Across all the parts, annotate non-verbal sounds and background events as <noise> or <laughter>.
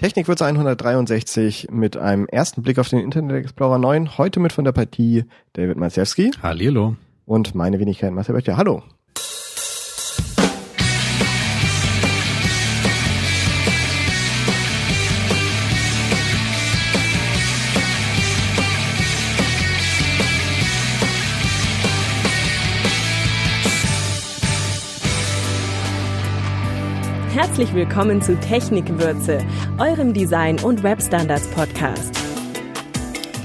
Technikwürze 163 mit einem ersten Blick auf den Internet Explorer 9. Heute mit von der Partie David Malzewski. Hallihallo. Und meine Wenigkeit Marcel Böttcher. Hallo. Herzlich willkommen zu Technikwürze, eurem Design- und Webstandards-Podcast.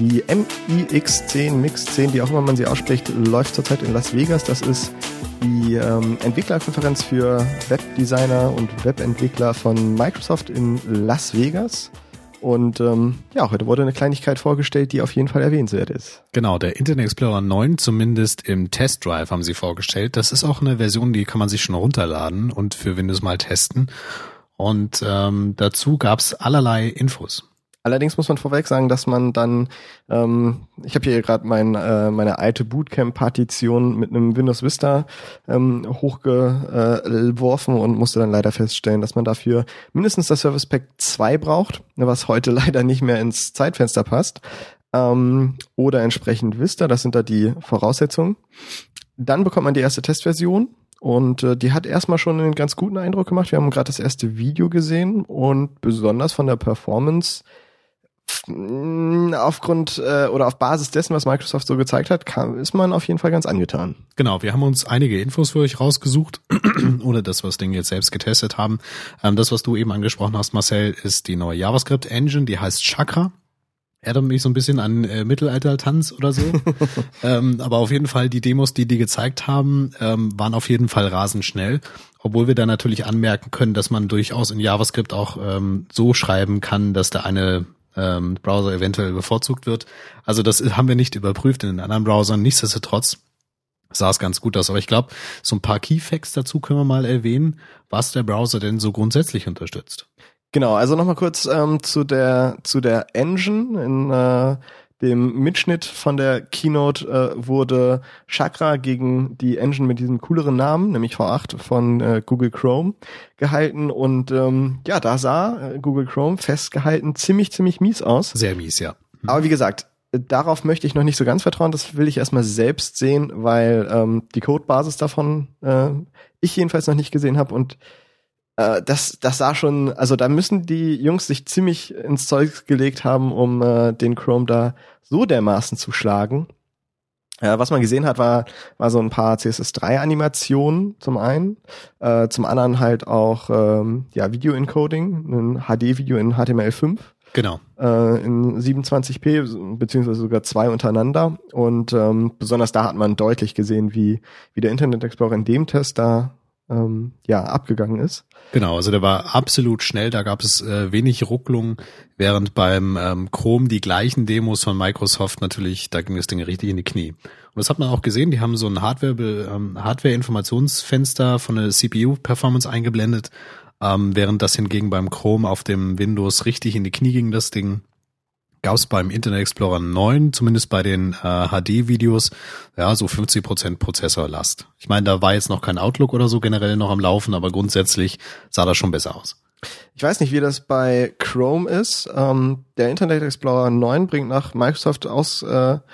Die MIX10, Mix 10, wie auch immer man sie ausspricht, läuft zurzeit in Las Vegas. Das ist die ähm, Entwicklerkonferenz für Webdesigner und Webentwickler von Microsoft in Las Vegas. Und ähm, ja, heute wurde eine Kleinigkeit vorgestellt, die auf jeden Fall erwähnenswert ist. Genau, der Internet Explorer 9, zumindest im Test Drive haben sie vorgestellt. Das ist auch eine Version, die kann man sich schon runterladen und für Windows mal testen. Und ähm, dazu gab's allerlei Infos. Allerdings muss man vorweg sagen, dass man dann, ähm, ich habe hier gerade mein, äh, meine alte Bootcamp-Partition mit einem Windows Vista ähm, hochgeworfen und musste dann leider feststellen, dass man dafür mindestens das Service Pack 2 braucht, was heute <laughs> leider nicht mehr ins Zeitfenster passt. Ähm, oder entsprechend Vista, das sind da die Voraussetzungen. Dann bekommt man die erste Testversion und äh, die hat erstmal schon einen ganz guten Eindruck gemacht. Wir haben gerade das erste Video gesehen und besonders von der Performance aufgrund äh, oder auf Basis dessen, was Microsoft so gezeigt hat, kann, ist man auf jeden Fall ganz angetan. Genau, wir haben uns einige Infos für euch rausgesucht, <clears throat> oder das, was Dinge jetzt selbst getestet haben. Ähm, das, was du eben angesprochen hast, Marcel, ist die neue JavaScript-Engine, die heißt Chakra. Erinnert mich so ein bisschen an äh, Mittelalter-Tanz oder so. <laughs> ähm, aber auf jeden Fall, die Demos, die die gezeigt haben, ähm, waren auf jeden Fall rasend schnell. Obwohl wir da natürlich anmerken können, dass man durchaus in JavaScript auch ähm, so schreiben kann, dass da eine ähm, Browser eventuell bevorzugt wird. Also das haben wir nicht überprüft in den anderen Browsern. Nichtsdestotrotz sah es ganz gut aus. Aber ich glaube, so ein paar Keyfacts dazu können wir mal erwähnen, was der Browser denn so grundsätzlich unterstützt. Genau, also nochmal kurz ähm, zu der zu der Engine in äh, dem Mitschnitt von der Keynote äh, wurde Chakra gegen die Engine mit diesem cooleren Namen, nämlich V8 von äh, Google Chrome, gehalten. Und ähm, ja, da sah äh, Google Chrome festgehalten ziemlich, ziemlich mies aus. Sehr mies, ja. Mhm. Aber wie gesagt, darauf möchte ich noch nicht so ganz vertrauen. Das will ich erstmal selbst sehen, weil ähm, die Codebasis davon äh, ich jedenfalls noch nicht gesehen habe und äh, das, das sah schon, also da müssen die Jungs sich ziemlich ins Zeug gelegt haben, um äh, den Chrome da so dermaßen zu schlagen. Äh, was man gesehen hat, war, war so ein paar CSS3-Animationen zum einen, äh, zum anderen halt auch ähm, ja, Video-Encoding, ein HD-Video in HTML5. Genau. Äh, in 27p, beziehungsweise sogar zwei untereinander. Und ähm, besonders da hat man deutlich gesehen, wie, wie der Internet Explorer in dem Test da ähm, ja abgegangen ist. Genau, also der war absolut schnell, da gab es äh, wenig Rucklung, während beim ähm, Chrome die gleichen Demos von Microsoft natürlich, da ging das Ding richtig in die Knie. Und das hat man auch gesehen, die haben so ein Hardware ähm, Hardware-Informationsfenster von der CPU-Performance eingeblendet, ähm, während das hingegen beim Chrome auf dem Windows richtig in die Knie ging, das Ding gab es beim Internet Explorer 9, zumindest bei den äh, HD-Videos, ja, so 50 Prozent Prozessorlast. Ich meine, da war jetzt noch kein Outlook oder so generell noch am Laufen, aber grundsätzlich sah das schon besser aus. Ich weiß nicht, wie das bei Chrome ist. Ähm, der Internet Explorer 9 bringt nach Microsoft Aussagen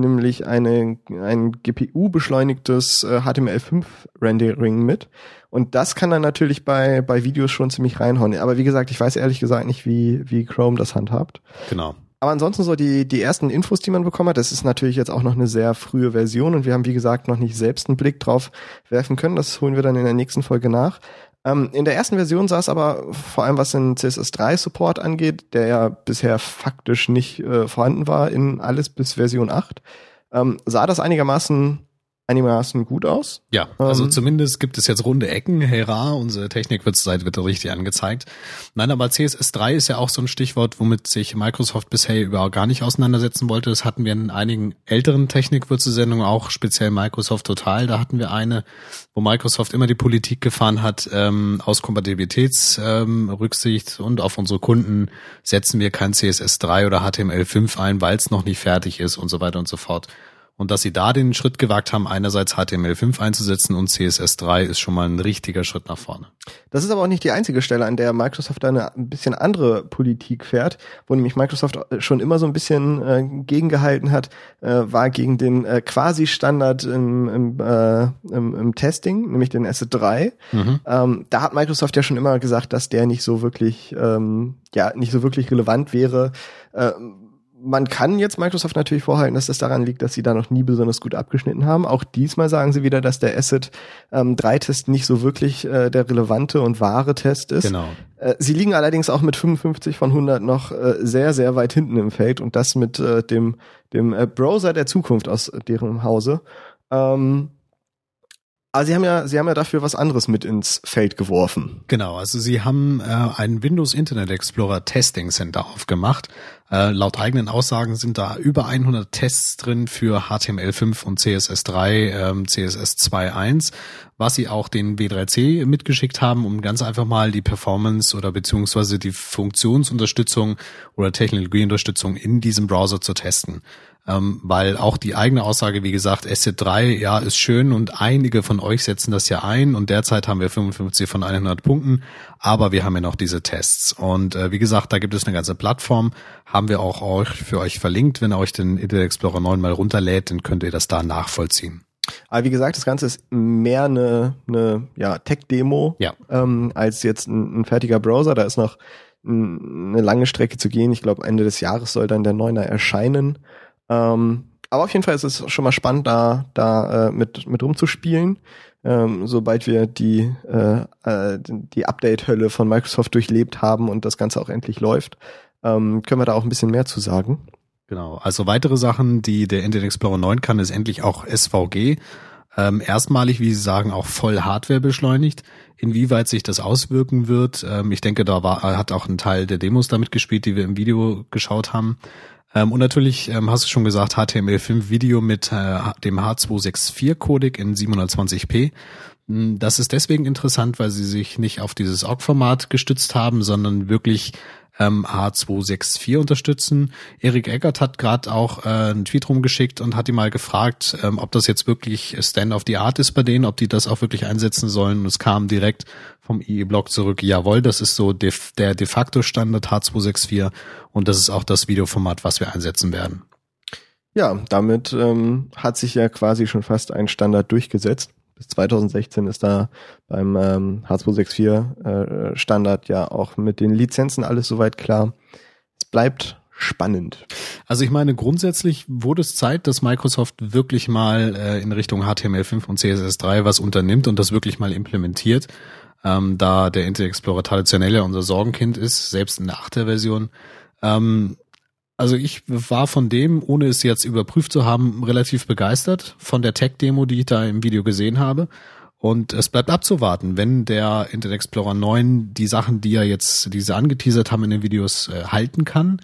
nämlich eine, ein GPU-beschleunigtes äh, HTML5-Rendering mit. Und das kann dann natürlich bei, bei Videos schon ziemlich reinhauen. Aber wie gesagt, ich weiß ehrlich gesagt nicht, wie, wie Chrome das handhabt. Genau. Aber ansonsten so die, die ersten Infos, die man bekommen hat, das ist natürlich jetzt auch noch eine sehr frühe Version und wir haben, wie gesagt, noch nicht selbst einen Blick drauf werfen können. Das holen wir dann in der nächsten Folge nach. Ähm, in der ersten Version sah es aber vor allem, was den CSS3 Support angeht, der ja bisher faktisch nicht äh, vorhanden war in alles bis Version 8, ähm, sah das einigermaßen einigermaßen gut aus. Ja, also ähm, zumindest gibt es jetzt runde Ecken. Hera, unsere Technikwitz-Seite wird richtig angezeigt. Nein, aber CSS3 ist ja auch so ein Stichwort, womit sich Microsoft bisher überhaupt gar nicht auseinandersetzen wollte. Das hatten wir in einigen älteren Technikwürze-Sendungen auch, speziell Microsoft Total. Da hatten wir eine, wo Microsoft immer die Politik gefahren hat, ähm, aus Kompatibilitätsrücksicht ähm, und auf unsere Kunden setzen wir kein CSS3 oder HTML5 ein, weil es noch nicht fertig ist und so weiter und so fort. Und dass sie da den Schritt gewagt haben, einerseits HTML5 einzusetzen und CSS3 ist schon mal ein richtiger Schritt nach vorne. Das ist aber auch nicht die einzige Stelle, an der Microsoft eine ein bisschen andere Politik fährt, wo nämlich Microsoft schon immer so ein bisschen äh, gegengehalten hat, äh, war gegen den äh, Quasi-Standard im, im, äh, im, im Testing, nämlich den Asset 3. Mhm. Ähm, da hat Microsoft ja schon immer gesagt, dass der nicht so wirklich, ähm, ja, nicht so wirklich relevant wäre. Äh, man kann jetzt Microsoft natürlich vorhalten, dass das daran liegt, dass sie da noch nie besonders gut abgeschnitten haben. Auch diesmal sagen sie wieder, dass der Asset ähm, 3-Test nicht so wirklich äh, der relevante und wahre Test ist. Genau. Äh, sie liegen allerdings auch mit 55 von 100 noch äh, sehr, sehr weit hinten im Feld und das mit äh, dem, dem äh, Browser der Zukunft aus deren Hause. Ähm, aber sie haben ja, sie haben ja dafür was anderes mit ins Feld geworfen. Genau, also sie haben äh, ein Windows Internet Explorer Testing Center aufgemacht. Äh, laut eigenen Aussagen sind da über 100 Tests drin für HTML5 und CSS3, ähm, CSS 2.1, was sie auch den W3C mitgeschickt haben, um ganz einfach mal die Performance oder beziehungsweise die Funktionsunterstützung oder Technologieunterstützung in diesem Browser zu testen ähm, weil auch die eigene Aussage, wie gesagt, Asset 3, ja, ist schön und einige von euch setzen das ja ein und derzeit haben wir 55 von 100 Punkten, aber wir haben ja noch diese Tests und äh, wie gesagt, da gibt es eine ganze Plattform, haben wir auch euch für euch verlinkt, wenn ihr euch den Internet Explorer 9 mal runterlädt, dann könnt ihr das da nachvollziehen. Aber wie gesagt, das Ganze ist mehr eine, eine ja, Tech-Demo ja. ähm, als jetzt ein, ein fertiger Browser. Da ist noch eine lange Strecke zu gehen. Ich glaube, Ende des Jahres soll dann der Neuner erscheinen. Ähm, aber auf jeden Fall ist es schon mal spannend, da, da äh, mit, mit rumzuspielen. Ähm, sobald wir die, äh, äh, die Update-Hölle von Microsoft durchlebt haben und das Ganze auch endlich läuft, ähm, können wir da auch ein bisschen mehr zu sagen. Genau, also weitere Sachen, die der Internet Explorer 9 kann, ist endlich auch SVG. Ähm, erstmalig, wie Sie sagen, auch voll Hardware beschleunigt. Inwieweit sich das auswirken wird, ähm, ich denke, da war, hat auch ein Teil der Demos damit gespielt, die wir im Video geschaut haben. Ähm, und natürlich ähm, hast du schon gesagt, HTML5 Video mit äh, dem H264-Codec in 720p. Hm, das ist deswegen interessant, weil sie sich nicht auf dieses OGG-Format gestützt haben, sondern wirklich ähm, H264 unterstützen. Erik Eckert hat gerade auch äh, einen Tweet rumgeschickt und hat ihn mal gefragt, ähm, ob das jetzt wirklich Stand of the Art ist bei denen, ob die das auch wirklich einsetzen sollen. Und es kam direkt vom IE-Blog zurück, jawohl, das ist so de der de facto Standard H264 und das ist auch das Videoformat, was wir einsetzen werden. Ja, damit ähm, hat sich ja quasi schon fast ein Standard durchgesetzt bis 2016 ist da beim ähm, H264 äh, Standard ja auch mit den Lizenzen alles soweit klar. Es bleibt spannend. Also ich meine, grundsätzlich wurde es Zeit, dass Microsoft wirklich mal äh, in Richtung HTML5 und CSS3 was unternimmt und das wirklich mal implementiert. Ähm, da der Internet Explorer traditionell ja unser Sorgenkind ist, selbst in der 8er Version. Ähm, also ich war von dem, ohne es jetzt überprüft zu haben, relativ begeistert von der Tech-Demo, die ich da im Video gesehen habe. Und es bleibt abzuwarten, wenn der Internet Explorer 9 die Sachen, die er jetzt, diese angeteasert haben in den Videos, äh, halten kann,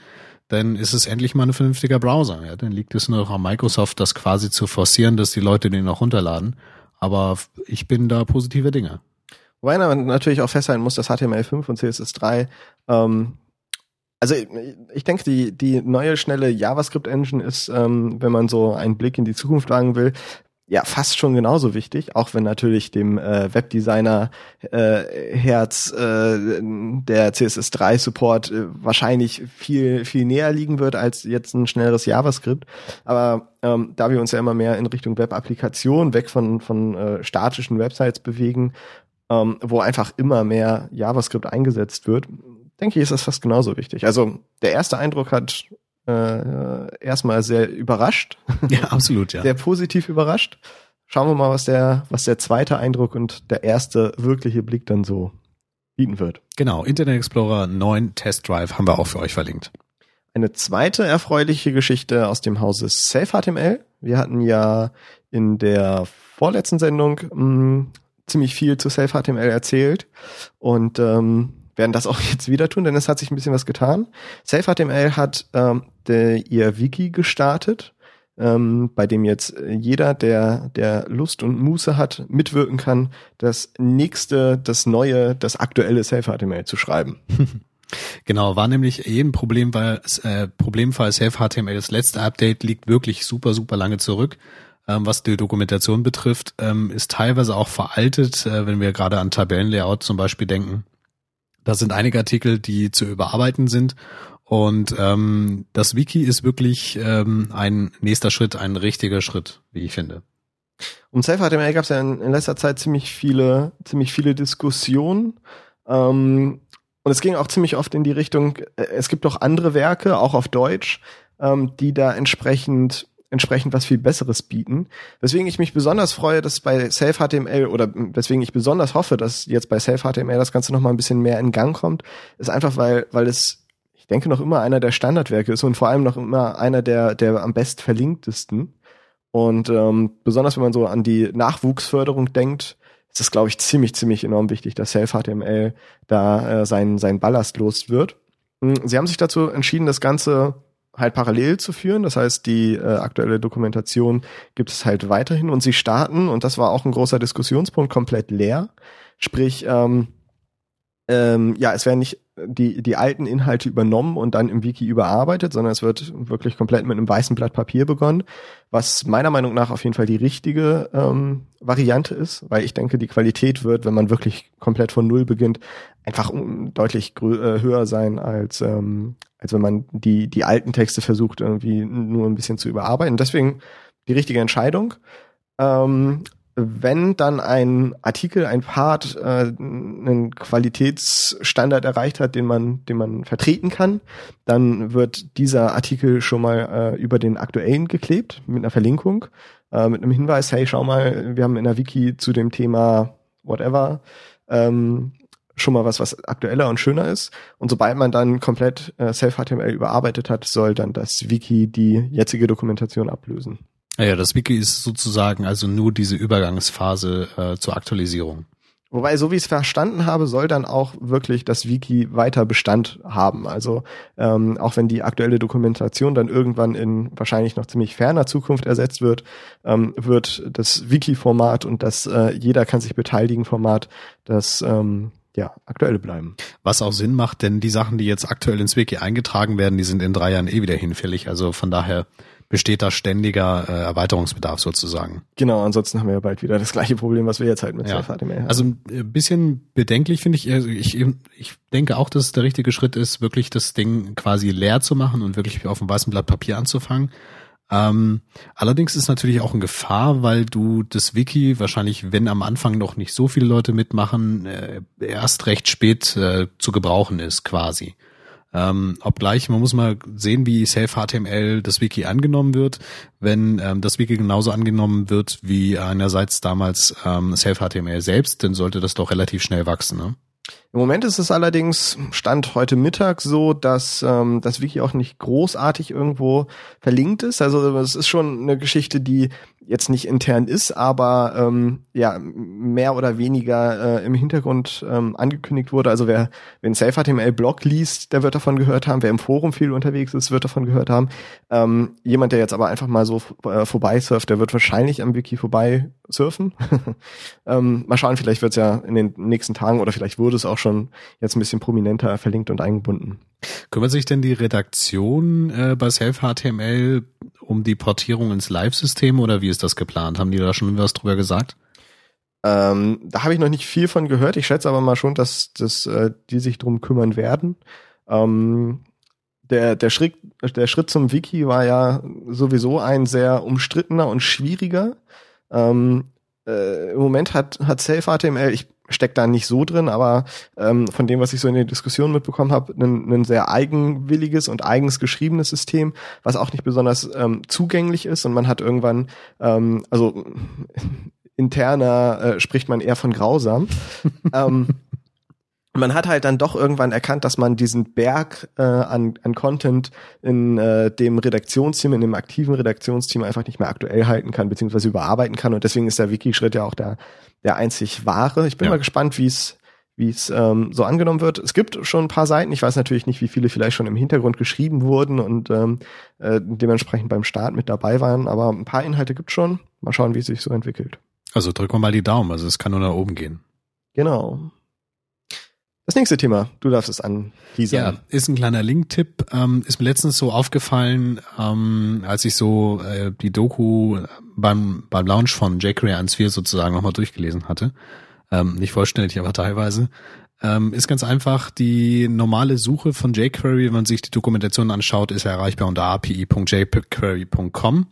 dann ist es endlich mal ein vernünftiger Browser. Ja, dann liegt es nur noch an Microsoft, das quasi zu forcieren, dass die Leute den auch runterladen. Aber ich bin da positive Dinge. Wobei man natürlich auch festhalten muss, dass HTML5 und CSS3 ähm, also ich denke, die, die neue schnelle JavaScript-Engine ist, ähm, wenn man so einen Blick in die Zukunft wagen will, ja fast schon genauso wichtig, auch wenn natürlich dem äh, Webdesigner äh, Herz äh, der CSS3 Support äh, wahrscheinlich viel viel näher liegen wird als jetzt ein schnelleres JavaScript. Aber ähm, da wir uns ja immer mehr in Richtung Web-Applikation weg von von äh, statischen Websites bewegen, ähm, wo einfach immer mehr JavaScript eingesetzt wird, denke ich, ist das fast genauso wichtig. Also der erste Eindruck hat äh, erstmal sehr überrascht. <laughs> Ja, absolut, ja. sehr positiv überrascht. Schauen wir mal, was der, was der zweite Eindruck und der erste wirkliche Blick dann so bieten wird. Genau, Internet Explorer 9 Test Drive haben wir auch für euch verlinkt. Eine zweite erfreuliche Geschichte aus dem Hause SafeHTML. Wir hatten ja in der vorletzten Sendung mh, mm, ziemlich viel zu SafeHTML erzählt und ähm, werden das auch <laughs> jetzt wieder tun, denn es hat sich ein bisschen was getan. SafeHTML hat ähm, der, ihr Wiki gestartet, ähm, bei dem jetzt jeder, der, der Lust und Muße hat, mitwirken kann, das nächste, das neue, das aktuelle SafeHTML zu schreiben. <laughs> Genau, war nämlich ein Problem, weil äh, Problemfall Self-HTML, das letzte Update liegt wirklich super, super lange zurück. Ähm, was die Dokumentation betrifft, ähm, ist teilweise auch veraltet, äh, wenn wir gerade an Tabellenlayout zum Beispiel denken. Da sind einige Artikel, die zu überarbeiten sind. Und ähm, das Wiki ist wirklich ähm, ein nächster Schritt, ein richtiger Schritt, wie ich finde. Um Self-HTML gab es ja in, in, letzter Zeit ziemlich viele, ziemlich viele Diskussionen. Ähm, und es ging auch ziemlich oft in die Richtung, äh, es gibt auch andere Werke, auch auf Deutsch, ähm, die da entsprechend entsprechend was viel Besseres bieten. Weswegen ich mich besonders freue, dass bei Self-HTML oder weswegen ich besonders hoffe, dass jetzt bei Self-HTML das Ganze noch mal ein bisschen mehr in Gang kommt, ist einfach, weil, weil es, ich denke, noch immer einer der Standardwerke ist und vor allem noch immer einer der, der am best verlinktesten. Und ähm, besonders wenn man so an die Nachwuchsförderung denkt, ist es, glaube ich, ziemlich, ziemlich enorm wichtig, dass Self-HTML da äh, sein, sein Ballast los wird. Hm, sie haben sich dazu entschieden, das Ganze halt parallel zu führen. Das heißt, die äh, aktuelle Dokumentation gibt es halt weiterhin und sie starten, und das war auch ein großer Diskussionspunkt, komplett leer. Sprich, ähm, ähm, ja, es werden nicht die, die alten Inhalte übernommen und dann im Wiki überarbeitet, sondern es wird wirklich komplett mit einem weißen Blatt Papier begonnen, was meiner Meinung nach auf jeden Fall die richtige ähm, Variante ist, weil ich denke, die Qualität wird, wenn man wirklich komplett von Null beginnt, einfach deutlich äh, höher sein, als, ähm, als wenn man die, die alten Texte versucht, irgendwie nur ein bisschen zu überarbeiten. Deswegen die richtige Entscheidung. Ähm, wenn dann ein Artikel, ein Part äh, einen Qualitätsstandard erreicht hat, den man, den man vertreten kann, dann wird dieser Artikel schon mal äh, über den aktuellen geklebt mit einer Verlinkung, äh, mit einem Hinweis, hey, schau mal, wir haben in der Wiki zu dem Thema whatever ähm, schon mal was, was aktueller und schöner ist. Und sobald man dann komplett äh, Self-HTML überarbeitet hat, soll dann das Wiki die jetzige Dokumentation ablösen. Ja, das Wiki ist sozusagen also nur diese Übergangsphase äh, zur Aktualisierung. Wobei, so wie ich es verstanden habe, soll dann auch wirklich das Wiki weiter Bestand haben. Also ähm, auch wenn die aktuelle Dokumentation dann irgendwann in wahrscheinlich noch ziemlich ferner Zukunft ersetzt wird, ähm, wird das Wiki-Format und das äh, jeder kann sich beteiligen Format das ähm, ja, aktuelle bleiben. Was auch Sinn macht, denn die Sachen, die jetzt aktuell ins Wiki eingetragen werden, die sind in drei Jahren eh wieder hinfällig. Also von daher besteht da ständiger äh, Erweiterungsbedarf sozusagen. Genau, ansonsten haben wir ja bald wieder das gleiche Problem, was wir jetzt halt mit ja. HTML haben. Also ein äh, bisschen bedenklich finde ich, also ich, ich denke auch, dass es der richtige Schritt ist, wirklich das Ding quasi leer zu machen und wirklich auf dem weißen Blatt Papier anzufangen. Ähm, allerdings ist natürlich auch eine Gefahr, weil du das Wiki wahrscheinlich, wenn am Anfang noch nicht so viele Leute mitmachen, äh, erst recht spät äh, zu gebrauchen ist quasi. Ähm, obgleich, man muss mal sehen, wie Self-HTML das Wiki angenommen wird. Wenn ähm, das Wiki genauso angenommen wird wie einerseits damals ähm, Self-HTML selbst, dann sollte das doch relativ schnell wachsen. Ne? Im Moment ist es allerdings Stand heute Mittag so, dass ähm, das Wiki auch nicht großartig irgendwo verlinkt ist. Also es ist schon eine Geschichte, die jetzt nicht intern ist, aber ähm, ja mehr oder weniger äh, im Hintergrund ähm, angekündigt wurde. Also wer wenn SafeHTML Blog liest, der wird davon gehört haben. Wer im Forum viel unterwegs ist, wird davon gehört haben. Ähm, jemand, der jetzt aber einfach mal so äh, vorbei surft, der wird wahrscheinlich am Wiki vorbei surfen. <laughs> ähm, mal schauen, vielleicht wird es ja in den nächsten Tagen oder vielleicht wurde es auch schon jetzt ein bisschen prominenter verlinkt und eingebunden. Kümmert sich denn die Redaktion äh, bei Self-HTML um die Portierung ins Live-System oder wie ist das geplant? Haben die da schon was drüber gesagt? Ähm, da habe ich noch nicht viel von gehört. Ich schätze aber mal schon, dass, dass äh, die sich drum kümmern werden. Ähm, der, der, Schritt, der Schritt zum Wiki war ja sowieso ein sehr umstrittener und schwieriger. Ähm, äh, Im Moment hat, hat Self-HTML, ich steck da nicht so drin, aber ähm, von dem, was ich so in der Diskussion mitbekommen habe, ein, ein sehr eigenwilliges und eigens geschriebenes System, was auch nicht besonders ähm, zugänglich ist und man hat irgendwann, ähm, also <laughs> interner äh, spricht man eher von grausam. <laughs> ähm, man hat halt dann doch irgendwann erkannt, dass man diesen Berg äh, an, an Content in äh, dem Redaktionsteam, in dem aktiven Redaktionsteam einfach nicht mehr aktuell halten kann, beziehungsweise überarbeiten kann. Und deswegen ist der Wiki-Schritt ja auch der, der einzig wahre. Ich bin ja. mal gespannt, wie es wie es ähm, so angenommen wird. Es gibt schon ein paar Seiten. Ich weiß natürlich nicht, wie viele vielleicht schon im Hintergrund geschrieben wurden und ähm, äh, dementsprechend beim Start mit dabei waren. Aber ein paar Inhalte gibt schon. Mal schauen, wie es sich so entwickelt. Also drücken wir mal die Daumen. Also es kann nur nach oben gehen. Genau. Das nächste Thema, du darfst es anteasern. Ja, ist ein kleiner Link-Tipp. Ähm, ist mir letztens so aufgefallen, ähm, als ich so äh, die Doku beim, beim Launch von jQuery 1.4 sozusagen nochmal durchgelesen hatte. Ähm, nicht vollständig, aber teilweise. Ähm, ist ganz einfach, die normale Suche von jQuery, wenn man sich die Dokumentation anschaut, ist erreichbar unter api.jquery.com.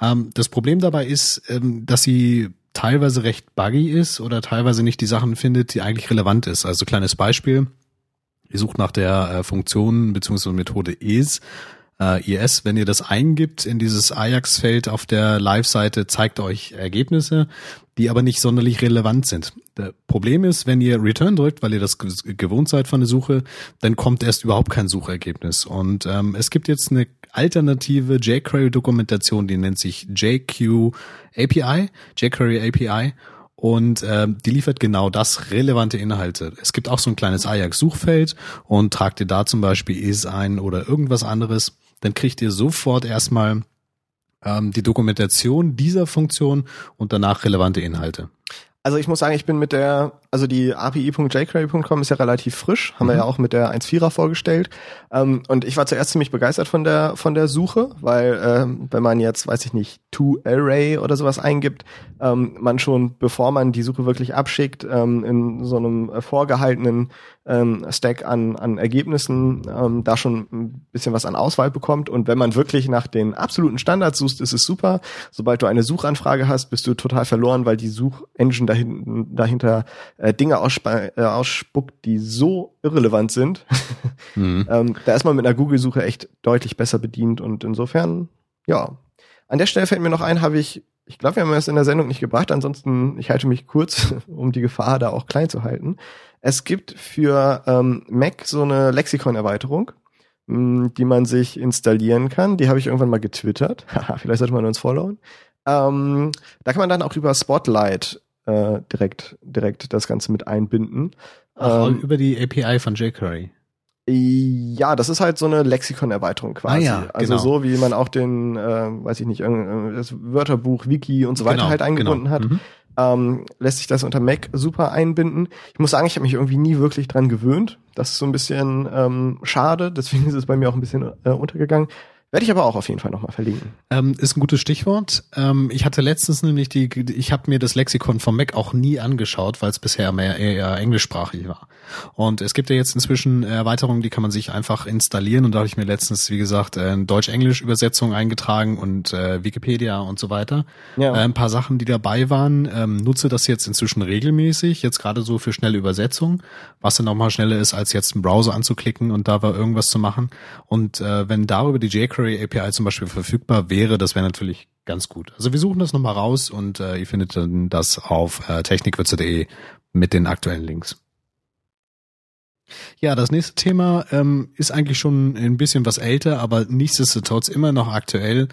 Ähm, das Problem dabei ist, ähm, dass sie teilweise recht buggy ist oder teilweise nicht die Sachen findet, die eigentlich relevant ist. Also kleines Beispiel. Ihr sucht nach der äh, Funktion bzw. Methode is, äh, is. Wenn ihr das eingibt in dieses Ajax-Feld auf der Live-Seite, zeigt euch Ergebnisse, die aber nicht sonderlich relevant sind. Das Problem ist, wenn ihr Return drückt, weil ihr das gewohnt seid von der Suche, dann kommt erst überhaupt kein Suchergebnis. Und ähm, es gibt jetzt eine alternative jQuery-Dokumentation, die nennt sich JQ API, jQuery API. Und ähm, die liefert genau das, relevante Inhalte. Es gibt auch so ein kleines Ajax-Suchfeld und tragt ihr da zum Beispiel is ein oder irgendwas anderes. Dann kriegt ihr sofort erstmal ähm, die Dokumentation dieser Funktion und danach relevante Inhalte. Also ich muss sagen, ich bin mit der, also die api.jquery.com ist ja relativ frisch, haben mhm. wir ja auch mit der 1.4er vorgestellt. Ähm, und ich war zuerst ziemlich begeistert von der von der Suche, weil ähm, wenn man jetzt, weiß ich nicht, To-Array oder sowas eingibt, ähm, man schon, bevor man die Suche wirklich abschickt, ähm, in so einem äh, vorgehaltenen ähm, Stack an, an Ergebnissen ähm, da schon ein bisschen was an Auswahl bekommt. Und wenn man wirklich nach den absoluten Standards sucht, ist es super. Sobald du eine Suchanfrage hast, bist du total verloren, weil die Suchengine dahin, dahinter äh, Dinge äh, ausspuckt, die so irrelevant sind. Mhm. <laughs> ähm, da ist man mit einer Google-Suche echt deutlich besser bedient. Und insofern, ja. An der Stelle fällt mir noch ein, habe ich ich glaube, wir haben es in der Sendung nicht gebracht. Ansonsten, ich halte mich kurz, <laughs> um die Gefahr da auch klein zu halten. Es gibt für ähm, Mac so eine Lexikon-Erweiterung, hm, die man sich installieren kann. Die habe ich irgendwann mal getwittert. <laughs> Vielleicht sollte man uns followen. Ähm, da kann man dann auch über Spotlight äh, direkt, direkt das Ganze mit einbinden. Ach, ähm, über die API von jQuery. Ja, das ist halt so eine Lexikon-Erweiterung quasi. Ah, ja, also genau. so wie man auch den, äh, weiß ich nicht, das Wörterbuch, Wiki und so weiter genau, halt eingebunden genau. hat. Mhm ähm, lässt sich das unter Mac super einbinden. Ich muss sagen, ich habe mich irgendwie nie wirklich dran gewöhnt. Das ist so ein bisschen ähm, schade, deswegen ist es bei mir auch ein bisschen äh, untergegangen. Werde ich aber auch auf jeden Fall nochmal verlinken. Ähm, ist ein gutes Stichwort. Ähm, ich hatte letztens nämlich die, ich habe mir das Lexikon vom Mac auch nie angeschaut, weil es bisher mehr eher englischsprachig war. Und es gibt ja jetzt inzwischen Erweiterungen, die kann man sich einfach installieren. Und da habe ich mir letztens, wie gesagt, äh, Deutsch-Englisch-Übersetzung eingetragen und äh, Wikipedia und so weiter. Ja. Äh, ein paar Sachen, die dabei waren. Ähm, nutze das jetzt inzwischen regelmäßig, jetzt gerade so für schnelle Übersetzung, was dann nochmal schneller ist, als jetzt einen Browser anzuklicken und da war irgendwas zu machen. Und äh, wenn darüber die jQuery jQuery API zum Beispiel verfügbar wäre, das wäre natürlich ganz gut. Also wir suchen das nochmal raus und äh, ihr findet dann das auf äh, technikwürze.de mit den aktuellen Links. Ja, das nächste Thema ähm, ist eigentlich schon ein bisschen was älter, aber nichtsdestotrotz immer noch aktuell,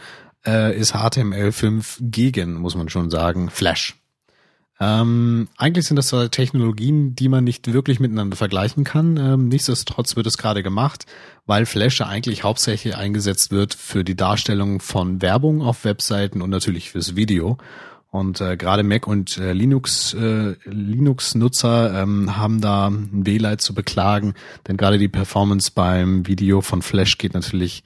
äh, ist HTML5 gegen, muss man schon sagen, Flash. Ähm, eigentlich sind das zwar Technologien, die man nicht wirklich miteinander vergleichen kann. Ähm, nichtsdestotrotz wird es gerade gemacht, weil Flash eigentlich hauptsächlich eingesetzt wird für die Darstellung von Werbung auf Webseiten und natürlich fürs Video. Und äh, gerade Mac und äh, Linux äh, Linux-Nutzer ähm, haben da ein Wehleid zu beklagen, denn gerade die Performance beim Video von Flash geht natürlich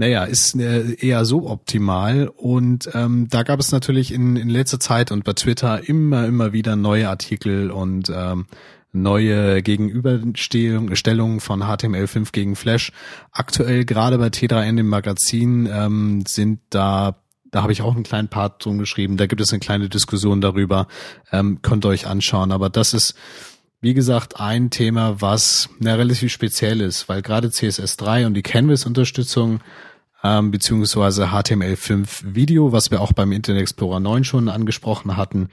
naja, ist äh, eher so optimal. Und ähm, da gab es natürlich in, in letzter Zeit und bei Twitter immer, immer wieder neue Artikel und ähm, neue Gegenüberstellungen von HTML5 gegen Flash. Aktuell gerade bei T3N im Magazin ähm, sind da da habe ich auch einen kleinen Part drum geschrieben. Da gibt es eine kleine Diskussion darüber. Ähm, könnt ihr euch anschauen. Aber das ist, wie gesagt, ein Thema, was na, relativ speziell ist, weil gerade CSS3 und die Canvas-Unterstützung ähm, beziehungsweise HTML5 Video, was wir auch beim Internet Explorer 9 schon angesprochen hatten,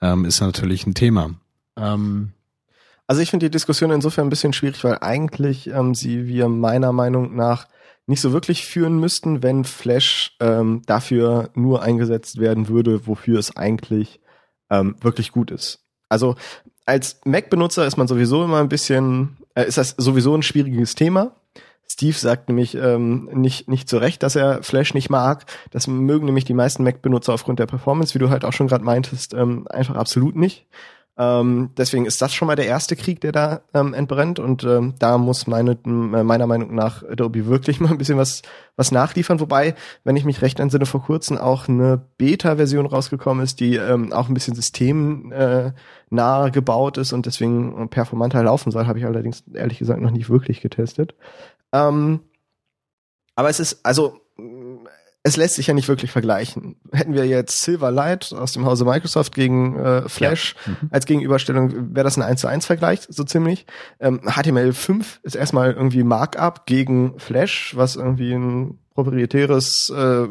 ähm, ist natürlich ein Thema. Ähm, also ich finde die Diskussion insofern ein bisschen schwierig, weil eigentlich ähm, sie wir meiner Meinung nach nicht so wirklich führen müssten, wenn Flash ähm, dafür nur eingesetzt werden würde, wofür es eigentlich ähm, wirklich gut ist. Also als Mac-Benutzer ist man sowieso immer ein bisschen, äh, ist das sowieso ein schwieriges Thema, Steve sagt nämlich ähm, nicht, nicht zu Recht, dass er Flash nicht mag. Das mögen nämlich die meisten Mac-Benutzer aufgrund der Performance, wie du halt auch schon gerade meintest, ähm, einfach absolut nicht. Ähm, deswegen ist das schon mal der erste Krieg, der da ähm, entbrennt und ähm, da muss meine, meiner Meinung nach Adobe wirklich <laughs> mal ein bisschen was, was nachliefern. Wobei, wenn ich mich recht entsinne, vor kurzem auch eine Beta-Version rausgekommen ist, die ähm, auch ein bisschen systemnah äh, gebaut ist und deswegen performanter laufen soll, habe ich allerdings ehrlich gesagt noch nicht wirklich getestet. Ähm, aber es ist, also es lässt sich ja nicht wirklich vergleichen. Hätten wir jetzt Silverlight aus dem Hause Microsoft gegen äh, Flash ja. mhm. als Gegenüberstellung, wäre das ein 1 zu 1 Vergleich, so ziemlich. Ähm, HTML5 ist erstmal irgendwie Markup gegen Flash, was irgendwie ein proprietäres äh,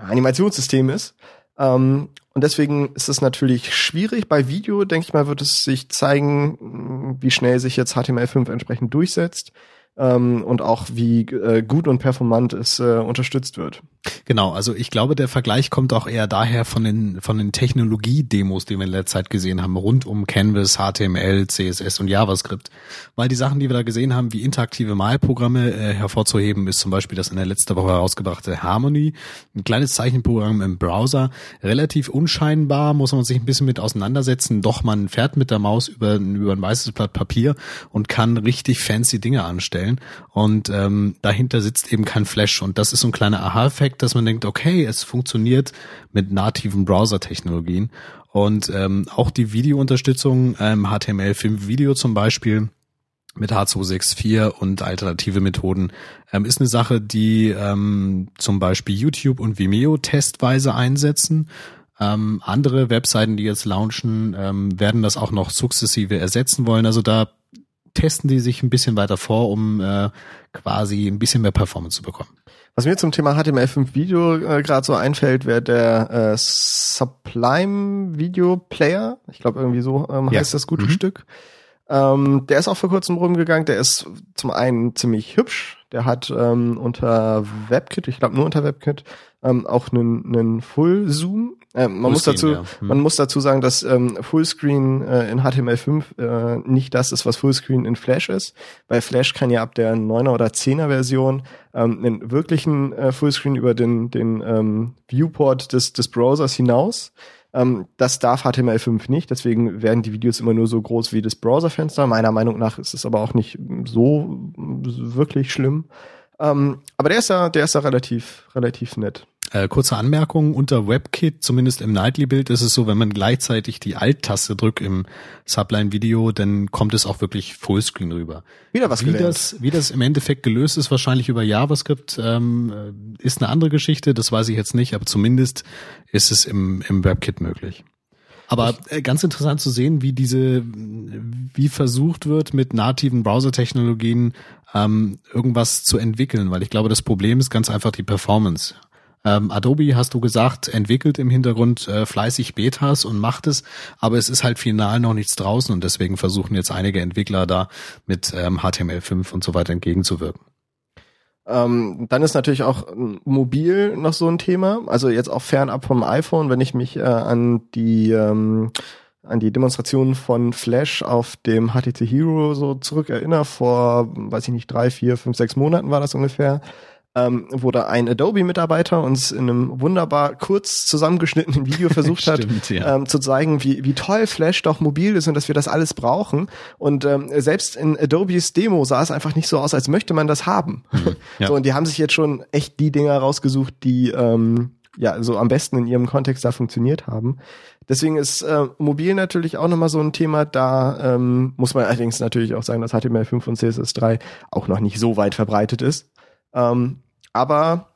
Animationssystem ist. Ähm, und deswegen ist es natürlich schwierig. Bei Video, denke ich mal, wird es sich zeigen, wie schnell sich jetzt HTML5 entsprechend durchsetzt ähm, und auch wie äh, gut und performant es äh, unterstützt wird. Genau, also ich glaube, der Vergleich kommt auch eher daher von den von den Technologie-Demos, die wir in der Zeit gesehen haben, rund um Canvas, HTML, CSS und JavaScript. Weil die Sachen, die wir da gesehen haben, wie interaktive Malprogramme äh, hervorzuheben, ist zum Beispiel das in der letzten Woche herausgebrachte Harmony, ein kleines Zeichenprogramm im Browser, relativ unscheinbar, muss man sich ein bisschen mit auseinandersetzen, doch man fährt mit der Maus über, über ein weißes Blatt Papier und kann richtig fancy Dinge anstellen stellen. Und ähm, dahinter sitzt eben kein Flash. Und das ist so ein kleiner Aha-Effekt, dass man denkt, okay, es funktioniert mit nativen Browser-Technologien. Und ähm, auch die Videounterstützung, ähm, HTML5-Video zum Beispiel, mit H264 und alternative Methoden ähm, ist eine Sache, die ähm, zum Beispiel YouTube und Vimeo testweise einsetzen. Ähm, andere Webseiten, die jetzt launchen, ähm, werden das auch noch sukzessive ersetzen wollen. Also da testen die sich ein bisschen weiter vor, um äh, quasi ein bisschen mehr Performance zu bekommen. Was mir zum Thema HTML5 Video äh, gerade so einfällt, wäre der äh, Sublime Video Player. Ich glaube irgendwie so ähm, ja. heißt das gute mhm. Stück. Ähm, der ist auch vor kurzem rumgegangen. Der ist zum einen ziemlich hübsch. Der hat ähm, unter WebKit, ich glaube nur unter WebKit, ähm, auch einen, einen Full Zoom. Ähm, man muss dazu, ja. hm. man muss dazu sagen, dass ähm, Fullscreen äh, in HTML5 äh, nicht das ist, was Fullscreen in Flash ist. Bei Flash kann ja ab der 9er oder 10er Version ähm, einen wirklichen äh, Fullscreen über den, den ähm, Viewport des, des Browsers hinaus. Ähm, das darf HTML5 nicht, deswegen werden die Videos immer nur so groß wie das Browserfenster. Meiner Meinung nach ist es aber auch nicht so wirklich schlimm. Ähm, aber der ist ja, der ist ja relativ, relativ nett. Äh, kurze Anmerkung, unter WebKit, zumindest im Nightly-Bild, ist es so, wenn man gleichzeitig die Alt-Taste drückt im Subline-Video, dann kommt es auch wirklich Fullscreen rüber. Wieder was wie das, wie das im Endeffekt gelöst ist, wahrscheinlich über JavaScript, ähm, ist eine andere Geschichte, das weiß ich jetzt nicht, aber zumindest ist es im, im WebKit möglich. Aber äh, ganz interessant zu sehen, wie diese, wie versucht wird, mit nativen Browser-Technologien ähm, irgendwas zu entwickeln, weil ich glaube, das Problem ist ganz einfach die Performance. Ähm, Adobe, hast du gesagt, entwickelt im Hintergrund äh, fleißig Betas und macht es, aber es ist halt final noch nichts draußen und deswegen versuchen jetzt einige Entwickler da mit ähm, HTML5 und so weiter entgegenzuwirken. Ähm, dann ist natürlich auch mobil noch so ein Thema, also jetzt auch fernab vom iPhone, wenn ich mich äh, an die ähm, an die Demonstrationen von Flash auf dem HTC Hero so zurückerinnere, vor, weiß ich nicht, drei, vier, fünf, sechs Monaten war das ungefähr ähm, wo da ein Adobe-Mitarbeiter uns in einem wunderbar kurz zusammengeschnittenen Video <laughs> versucht Stimmt, hat, ja. ähm, zu zeigen, wie, wie toll Flash doch mobil ist und dass wir das alles brauchen. Und ähm, selbst in Adobes Demo sah es einfach nicht so aus, als möchte man das haben. Mhm, ja. <laughs> So, und die haben sich jetzt schon echt die Dinger rausgesucht, die ähm, ja so am besten in ihrem Kontext da funktioniert haben. Deswegen ist äh, mobil natürlich auch nochmal so ein Thema. Da ähm, muss man allerdings natürlich auch sagen, dass HTML5 und CSS3 auch noch nicht so weit verbreitet ist. Ähm, aber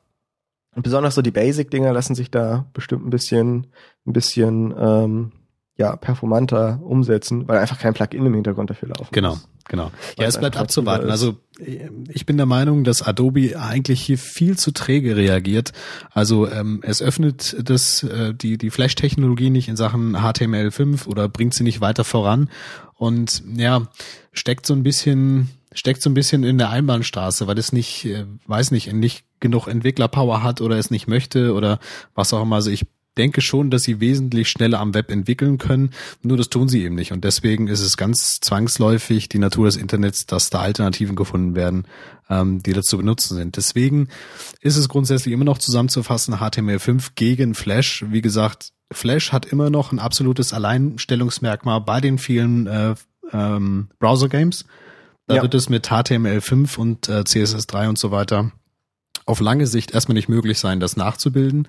besonders so die Basic-Dinger lassen sich da bestimmt ein bisschen, ein bisschen ähm, ja, performanter umsetzen, weil einfach kein Plugin im Hintergrund dafür laufen Genau, muss, genau. Ja, es bleibt abzuwarten. Also ich bin der Meinung, dass Adobe eigentlich hier viel zu träge reagiert. Also ähm, es öffnet das äh, die die Flash-Technologie nicht in Sachen HTML5 oder bringt sie nicht weiter voran und ja steckt so ein bisschen steckt so ein bisschen in der Einbahnstraße, weil es nicht, äh, weiß nicht, nicht genug Entwicklerpower hat oder es nicht möchte oder was auch immer. Also ich denke schon, dass sie wesentlich schneller am Web entwickeln können, nur das tun sie eben nicht. Und deswegen ist es ganz zwangsläufig die Natur des Internets, dass da Alternativen gefunden werden, ähm, die dazu benutzen sind. Deswegen ist es grundsätzlich immer noch zusammenzufassen, HTML5 gegen Flash. Wie gesagt, Flash hat immer noch ein absolutes Alleinstellungsmerkmal bei den vielen äh, ähm, Browser-Games. Da ja. wird es mit HTML5 und äh, CSS3 und so weiter auf lange Sicht erstmal nicht möglich sein, das nachzubilden.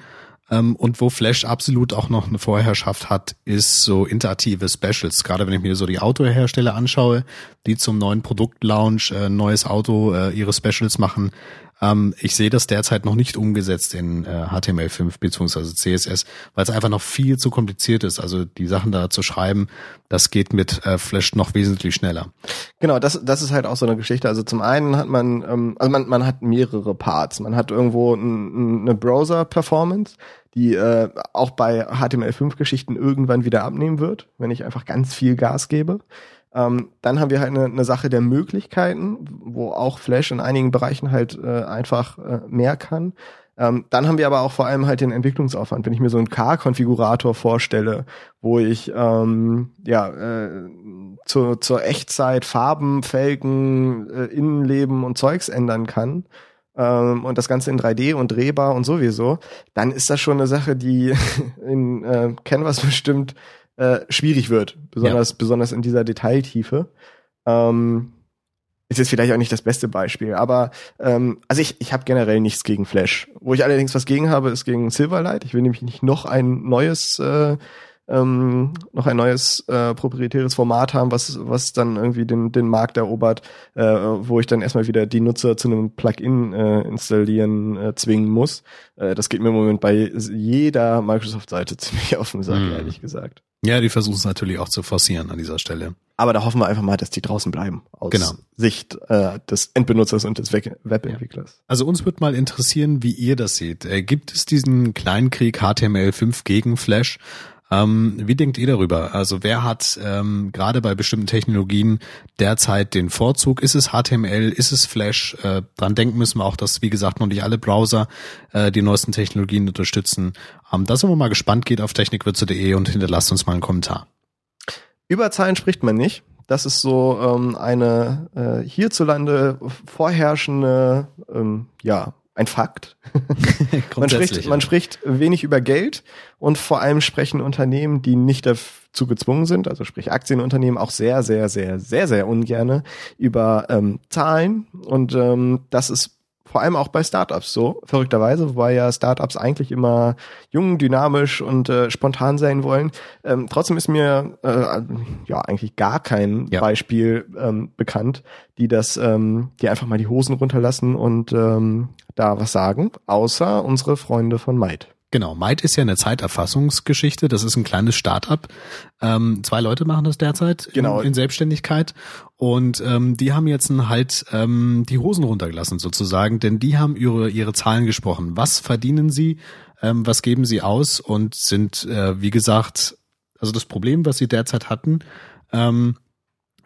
Ähm, und wo Flash absolut auch noch eine Vorherrschaft hat, ist so interaktive Specials. Gerade wenn ich mir so die Autohersteller anschaue, die zum neuen Produktlaunch äh, neues Auto äh, ihre Specials machen, ähm, ich sehe das derzeit noch nicht umgesetzt in äh, HTML5 beziehungsweise CSS, weil es einfach noch viel zu kompliziert ist. Also die Sachen da zu schreiben, das geht mit äh, Flash noch wesentlich schneller. Genau, das, das ist halt auch so eine Geschichte. Also zum einen hat man, ähm, also man, man hat mehrere Parts. Man hat irgendwo eine Browser-Performance, die äh, auch bei HTML5-Geschichten irgendwann wieder abnehmen wird, wenn ich einfach ganz viel Gas gebe. Ähm, dann haben wir halt eine, eine Sache der Möglichkeiten, wo auch Flash in einigen Bereichen halt äh, einfach äh, mehr kann. Ähm, dann haben wir aber auch vor allem halt den Entwicklungsaufwand. Wenn ich mir so einen K-Konfigurator vorstelle, wo ich ähm, ja äh, zu, zur Echtzeit Farben, Felgen, äh, Innenleben und Zeugs ändern kann, ähm, und das Ganze in 3D und drehbar und sowieso, dann ist das schon eine Sache, die <laughs> in äh, Canvas bestimmt äh, schwierig wird, besonders ja. besonders in dieser Detailtiefe. Ähm, ist jetzt vielleicht auch nicht das beste Beispiel, aber ähm, also ich, ich habe generell nichts gegen Flash. Wo ich allerdings was gegen habe, ist gegen Silverlight. Ich will nämlich nicht noch ein neues äh, ähm, noch ein neues äh, proprietäres Format haben, was, was dann irgendwie den, den Markt erobert, äh, wo ich dann erstmal wieder die Nutzer zu einem Plugin äh, installieren äh, zwingen muss. Äh, das geht mir im Moment bei jeder Microsoft-Seite <laughs> ziemlich auf den Sack, hm. ehrlich gesagt. Ja, die versuchen es natürlich auch zu forcieren an dieser Stelle. Aber da hoffen wir einfach mal, dass die draußen bleiben aus genau. Sicht äh, des Endbenutzers und des Webentwicklers. Also uns wird mal interessieren, wie ihr das seht. Äh, gibt es diesen Kleinkrieg HTML5 gegen Flash? Ähm, wie denkt ihr darüber? Also wer hat ähm, gerade bei bestimmten Technologien derzeit den Vorzug? Ist es HTML? Ist es Flash? Äh, dran denken müssen wir auch, dass, wie gesagt, noch nicht alle Browser äh, die neuesten Technologien unterstützen. Ähm, da sind wir mal gespannt. Geht auf technikwürze.de und hinterlasst uns mal einen Kommentar. Über Zahlen spricht man nicht. Das ist so ähm, eine äh, hierzulande vorherrschende ähm, ja, ein Fakt. <laughs> man, spricht, man spricht wenig über Geld und vor allem sprechen Unternehmen, die nicht dazu gezwungen sind, also sprich Aktienunternehmen, auch sehr, sehr, sehr, sehr, sehr ungerne über ähm, Zahlen. Und ähm, das ist vor allem auch bei Startups so, verrückterweise, wobei ja Startups eigentlich immer jung, dynamisch und äh, spontan sein wollen. Ähm, trotzdem ist mir äh, ja eigentlich gar kein ja. Beispiel ähm, bekannt, die das, ähm, die einfach mal die Hosen runterlassen und ähm, da was sagen, außer unsere Freunde von Might. Genau, Might ist ja eine Zeiterfassungsgeschichte. Das ist ein kleines Start-up. Ähm, zwei Leute machen das derzeit genau. in, in Selbstständigkeit. Und ähm, die haben jetzt halt ähm, die Hosen runtergelassen sozusagen, denn die haben ihre, ihre Zahlen gesprochen. Was verdienen sie? Ähm, was geben sie aus? Und sind, äh, wie gesagt, also das Problem, was sie derzeit hatten, ähm,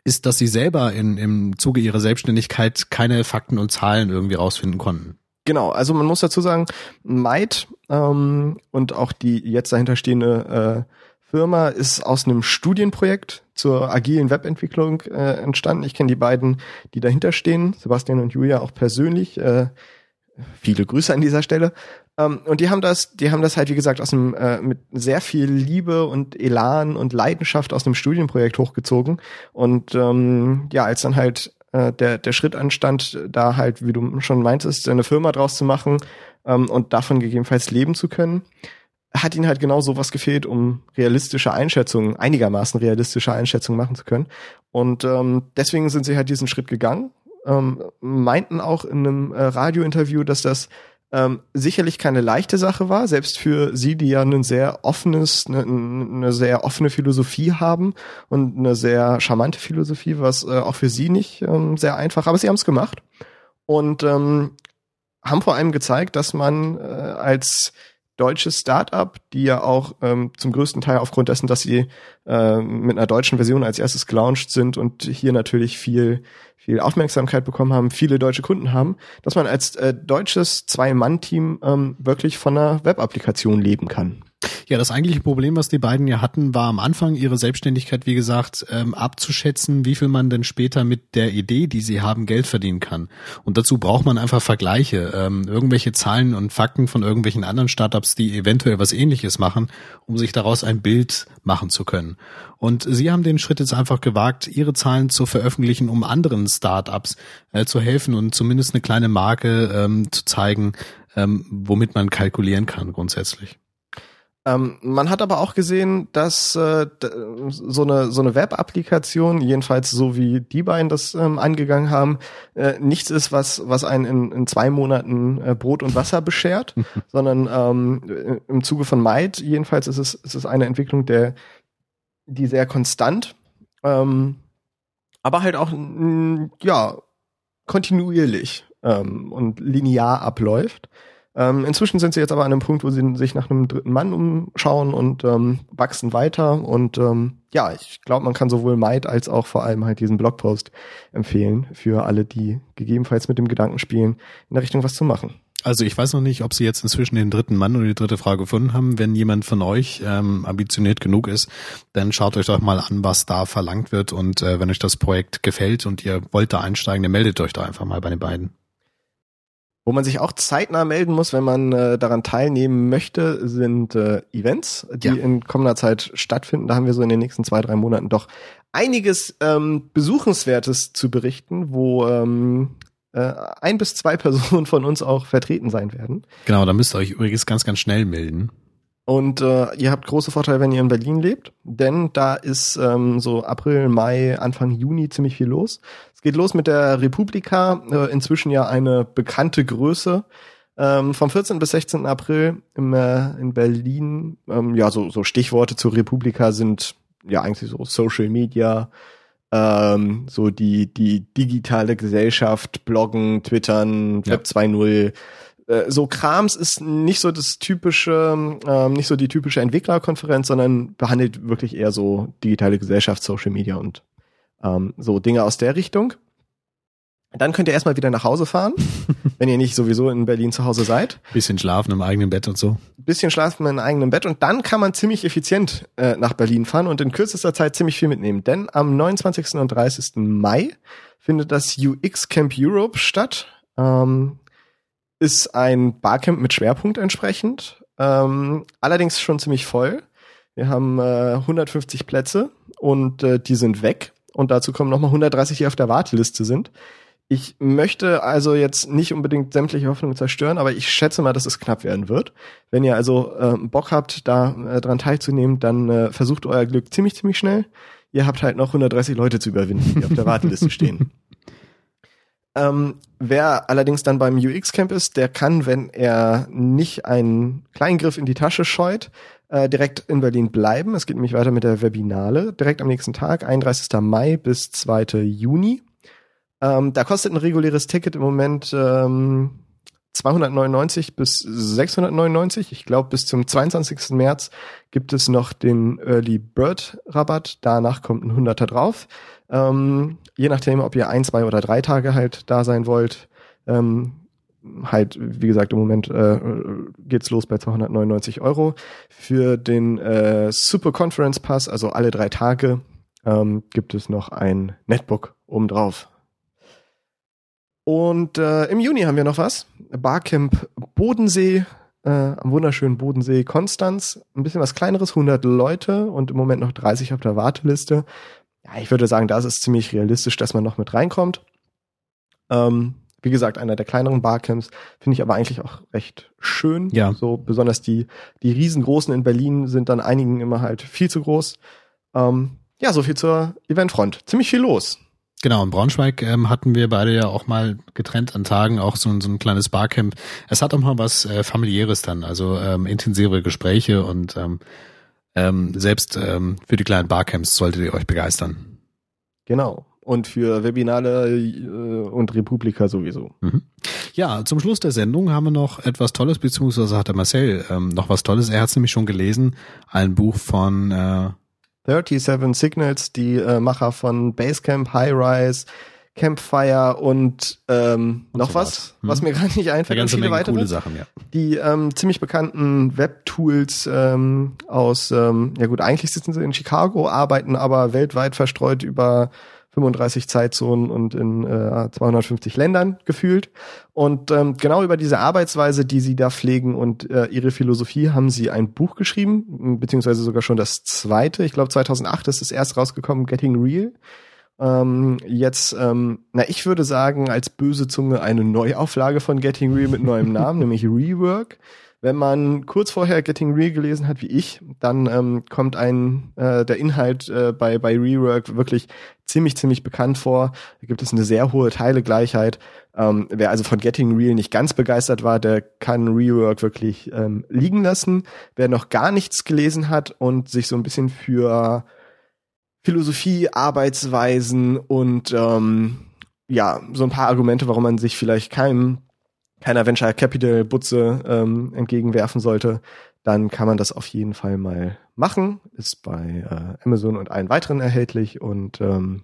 ist, dass sie selber in, im Zuge ihrer Selbstständigkeit keine Fakten und Zahlen irgendwie rausfinden konnten. Genau, also man muss dazu sagen, Might ähm, und auch die jetzt dahinter stehende äh, Firma ist aus einem Studienprojekt zur agilen Webentwicklung äh, entstanden. Ich kenne die beiden, die dahinter stehen, Sebastian und Julia auch persönlich. Äh, viele Grüße an dieser Stelle. Ähm, und die haben das, die haben das halt wie gesagt aus einem äh, mit sehr viel Liebe und Elan und Leidenschaft aus einem Studienprojekt hochgezogen. Und ähm, ja, als dann halt äh, der, der Schritt anstand, da halt, wie du schon meintest, eine Firma draus zu machen ähm, und davon gegebenenfalls leben zu können, hat ihnen halt genau sowas gefehlt, um realistische Einschätzungen, einigermaßen realistische Einschätzungen machen zu können. Und ähm, deswegen sind sie halt diesen Schritt gegangen, ähm, meinten auch in einem äh, Radiointerview, dass das ähm, sicherlich keine leichte Sache war, selbst für sie, die ja ein sehr offenes, eine, eine sehr offene Philosophie haben und eine sehr charmante Philosophie, was äh, auch für sie nicht ähm, sehr einfach, aber sie haben es gemacht. Und ähm, haben vor allem gezeigt, dass man äh, als deutsches Startup, die ja auch ähm, zum größten Teil aufgrund dessen, dass sie äh, mit einer deutschen Version als erstes gelauncht sind und hier natürlich viel viel Aufmerksamkeit bekommen haben, viele deutsche Kunden haben, dass man als äh, deutsches Zwei-Mann-Team ähm, wirklich von einer Web-Applikation leben kann. Ja, das eigentliche Problem, was die beiden ja hatten, war am Anfang ihre Selbstständigkeit, wie gesagt, ähm, abzuschätzen, wie viel man denn später mit der Idee, die sie haben, Geld verdienen kann. Und dazu braucht man einfach Vergleiche, ähm, irgendwelche Zahlen und Fakten von irgendwelchen anderen Startups, die eventuell was ähnliches machen, um sich daraus ein Bild machen zu können. Und sie haben den Schritt jetzt einfach gewagt, ihre Zahlen zu veröffentlichen, um anderen Startups äh, zu helfen und zumindest eine kleine Marke ähm, zu zeigen, ähm, womit man kalkulieren kann grundsätzlich. Ähm, man hat aber auch gesehen, dass äh, so eine so eine Web-Applikation, jedenfalls so wie die beiden das ähm, angegangen haben, äh, nichts ist, was was einen in, in zwei Monaten äh, Brot und Wasser beschert, <laughs> sondern ähm, im Zuge von Might jedenfalls ist es ist es eine Entwicklung, der die sehr konstant, ähm, aber halt auch ja kontinuierlich ähm, und linear abläuft. Ähm, inzwischen sind sie jetzt aber an einem Punkt, wo sie sich nach einem dritten Mann umschauen und ähm, wachsen weiter. Und ähm, ja, ich glaube, man kann sowohl Might als auch vor allem halt diesen Blogpost empfehlen für alle, die gegebenenfalls mit dem Gedanken spielen, in der Richtung was zu machen. Also ich weiß noch nicht, ob Sie jetzt inzwischen den dritten Mann oder die dritte Frau gefunden haben. Wenn jemand von euch ähm, ambitioniert genug ist, dann schaut euch doch mal an, was da verlangt wird. Und äh, wenn euch das Projekt gefällt und ihr wollt da einsteigen, dann meldet euch da einfach mal bei den beiden. Wo man sich auch zeitnah melden muss, wenn man äh, daran teilnehmen möchte, sind äh, Events, die ja. in kommender Zeit stattfinden. Da haben wir so in den nächsten zwei, drei Monaten doch einiges ähm, Besuchenswertes zu berichten, wo ähm, äh, ein bis zwei <laughs> Personen von uns auch vertreten sein werden. Genau, da müsst ihr euch übrigens ganz, ganz schnell melden. Und äh, ihr habt große Vorteile, wenn ihr in Berlin lebt, denn da ist ähm, so April, Mai, Anfang Juni ziemlich viel los. Es geht los mit der Republika, äh, inzwischen ja eine bekannte Größe. Ähm, vom 14. bis 16. April im, äh, in Berlin. Ähm, ja, so, so Stichworte zur Republika sind ja eigentlich so Social Media, ähm, so die, die digitale Gesellschaft, Bloggen, Twittern, Web ja. 2.0 äh, so Krams ist nicht so das typische, ähm, nicht so die typische Entwicklerkonferenz, sondern behandelt wirklich eher so digitale Gesellschaft, Social Media und ähm, so Dinge aus der Richtung. Dann könnt ihr erstmal wieder nach Hause fahren, <laughs> wenn ihr nicht sowieso in Berlin zu Hause seid. Bisschen schlafen im eigenen Bett und so. Bisschen schlafen im eigenen Bett und dann kann man ziemlich effizient äh, nach Berlin fahren und in kürzester Zeit ziemlich viel mitnehmen. Denn am 29. und 30. Mai findet das UX Camp Europe statt. Ähm, ist ein Barcamp mit Schwerpunkt entsprechend. Ähm, allerdings schon ziemlich voll. Wir haben äh, 150 Plätze und äh, die sind weg. Und dazu kommen nochmal 130, die auf der Warteliste sind. Ich möchte also jetzt nicht unbedingt sämtliche Hoffnungen zerstören, aber ich schätze mal, dass es knapp werden wird. Wenn ihr also äh, Bock habt, da äh, dran teilzunehmen, dann äh, versucht euer Glück ziemlich, ziemlich schnell. Ihr habt halt noch 130 Leute zu überwinden, die auf der Warteliste stehen. <laughs> Ähm, wer allerdings dann beim UX-Camp ist, der kann, wenn er nicht einen Kleingriff in die Tasche scheut, äh, direkt in Berlin bleiben. Es geht nämlich weiter mit der Webinale, direkt am nächsten Tag, 31. Mai bis 2. Juni. Ähm, da kostet ein reguläres Ticket im Moment ähm, 299 bis 699. Ich glaube, bis zum 22. März gibt es noch den Early Bird Rabatt. Danach kommt ein 100er drauf. Ähm, je nachdem, ob ihr ein, zwei oder drei Tage halt da sein wollt. Ähm, halt, wie gesagt, im Moment äh, geht's los bei 299 Euro. Für den äh, Super Conference Pass, also alle drei Tage, ähm, gibt es noch ein Netbook obendrauf. Und äh, im Juni haben wir noch was. Barcamp Bodensee, äh, am wunderschönen Bodensee Konstanz. Ein bisschen was kleineres, 100 Leute und im Moment noch 30 auf der Warteliste. Ja, ich würde sagen, da ist ziemlich realistisch, dass man noch mit reinkommt. Ähm, wie gesagt, einer der kleineren Barcamps finde ich aber eigentlich auch recht schön. Ja. So besonders die die riesengroßen in Berlin sind dann einigen immer halt viel zu groß. Ähm, ja, so viel zur Eventfront. Ziemlich viel los. Genau, in Braunschweig ähm, hatten wir beide ja auch mal getrennt an Tagen auch so, so ein kleines Barcamp. Es hat auch mal was äh, familiäres dann, also ähm, intensivere Gespräche und ähm, ähm, selbst ähm, für die kleinen Barcamps solltet ihr euch begeistern. Genau. Und für Webinare äh, und Republika sowieso. Mhm. Ja, zum Schluss der Sendung haben wir noch etwas Tolles, beziehungsweise hat der Marcel ähm, noch was Tolles. Er hat es nämlich schon gelesen, ein Buch von äh, 37 Signals, die äh, Macher von Basecamp, High Rise, Campfire und, ähm, Und noch so was, was. Hm. was mir <laughs> gerade nicht einfällt. Eine viele Menge weitere coole Sachen, ja. die ziemlich bekannten Webtools, die ähm, ziemlich bekannten Webtools ähm, aus, ähm, ja gut, eigentlich sitzen sie in Chicago, arbeiten aber weltweit verstreut über 35 Zeitzonen und in äh, 250 Ländern gefühlt. Und ähm, genau über diese Arbeitsweise, die sie da pflegen und äh, ihre Philosophie, haben sie ein Buch geschrieben, beziehungsweise sogar schon das zweite. Ich glaube 2008 ist es erst rausgekommen, Getting Real. Ähm, jetzt, ähm, na, ich würde sagen, als böse Zunge eine Neuauflage von Getting Real mit neuem Namen, <laughs> nämlich Rework. Wenn man kurz vorher Getting Real gelesen hat, wie ich, dann ähm, kommt ein äh, der Inhalt äh, bei bei Rework wirklich ziemlich ziemlich bekannt vor. Da gibt es eine sehr hohe Teilegleichheit. Ähm, wer also von Getting Real nicht ganz begeistert war, der kann Rework wirklich ähm, liegen lassen. Wer noch gar nichts gelesen hat und sich so ein bisschen für Philosophie, Arbeitsweisen und ähm, ja, so ein paar Argumente, warum man sich vielleicht keinem, keiner Venture Capital Butze ähm, entgegenwerfen sollte, dann kann man das auf jeden Fall mal machen. Ist bei äh, Amazon und allen weiteren erhältlich und ähm,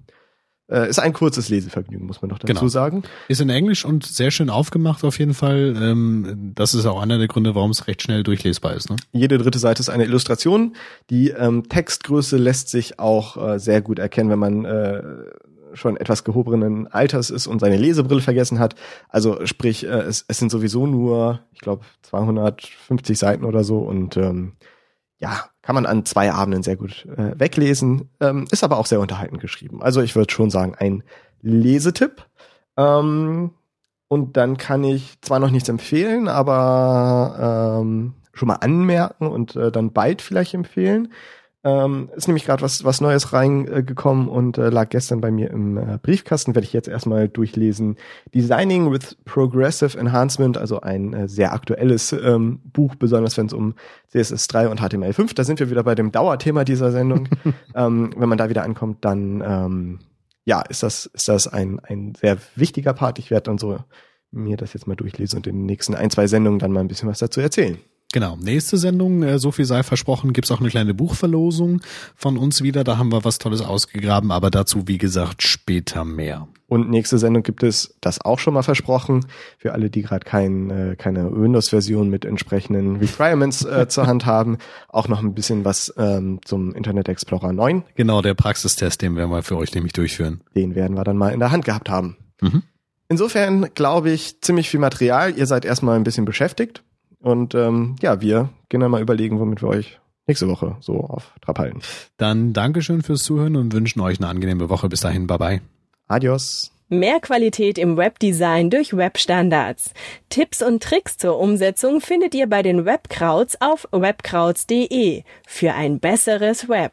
äh, ist ein kurzes Lesevergnügen, muss man doch dazu Genau. sagen. Ist in Englisch und sehr schön aufgemacht auf jeden Fall. Ähm, das ist auch einer der Gründe, warum es recht schnell durchlesbar ist. Ne? Jede dritte Seite ist eine Illustration. Die ähm, Textgröße lässt sich auch äh, sehr gut erkennen, wenn man äh, schon etwas gehobenen Alters ist und seine Lesebrille vergessen hat. Also sprich, äh, es, es sind sowieso nur, ich glaube, 250 Seiten oder so und ähm, ja, kann man an zwei Abenden sehr gut äh, weglesen. Ähm, ist aber auch sehr unterhaltend geschrieben. Also ich würde schon sagen, ein Lesetipp. Ähm, und dann kann ich zwar noch nichts empfehlen, aber ähm, schon mal anmerken und äh, dann bald vielleicht empfehlen. Ähm, ist nämlich gerade was, was Neues reingekommen und äh, lag gestern bei mir im äh, Briefkasten. Werde ich jetzt erstmal durchlesen. Designing with Progressive Enhancement, also ein äh, sehr aktuelles ähm, Buch, besonders wenn es um CSS3 und HTML5. Da sind wir wieder bei dem Dauerthema dieser Sendung. <laughs> ähm, wenn man da wieder ankommt, dann ähm, ja, ist das, ist das ein, ein sehr wichtiger Part. Ich werde dann so mir das jetzt mal durchlesen und in den nächsten ein, zwei Sendungen dann mal ein bisschen was dazu erzählen. Genau, nächste Sendung, äh, so viel sei versprochen, gibt's auch eine kleine Buchverlosung von uns wieder. Da haben wir was Tolles ausgegraben, aber dazu, wie gesagt, später mehr. Und nächste Sendung gibt es das auch schon mal versprochen. Für alle, die gerade kein, äh, keine Windows-Version mit entsprechenden Requirements äh, <laughs> zur Hand haben, auch noch ein bisschen was ähm, zum Internet Explorer 9. Genau, der Praxistest, den werden wir für euch nämlich durchführen. Den werden wir dann mal in der Hand gehabt haben. Mhm. Insofern glaube ich ziemlich viel Material. Ihr seid erstmal ein bisschen beschäftigt. Und ähm, ja, wir gehen dann mal überlegen, womit wir euch nächste Woche so auf Trab halten. Dann Dankeschön fürs Zuhören und wünschen euch eine angenehme Woche. Bis dahin, bye bye. Adios. Mehr Qualität im Webdesign durch Webstandards. Tipps und Tricks zur Umsetzung findet ihr bei den Webkrauts auf webkrauts.de für ein besseres Web.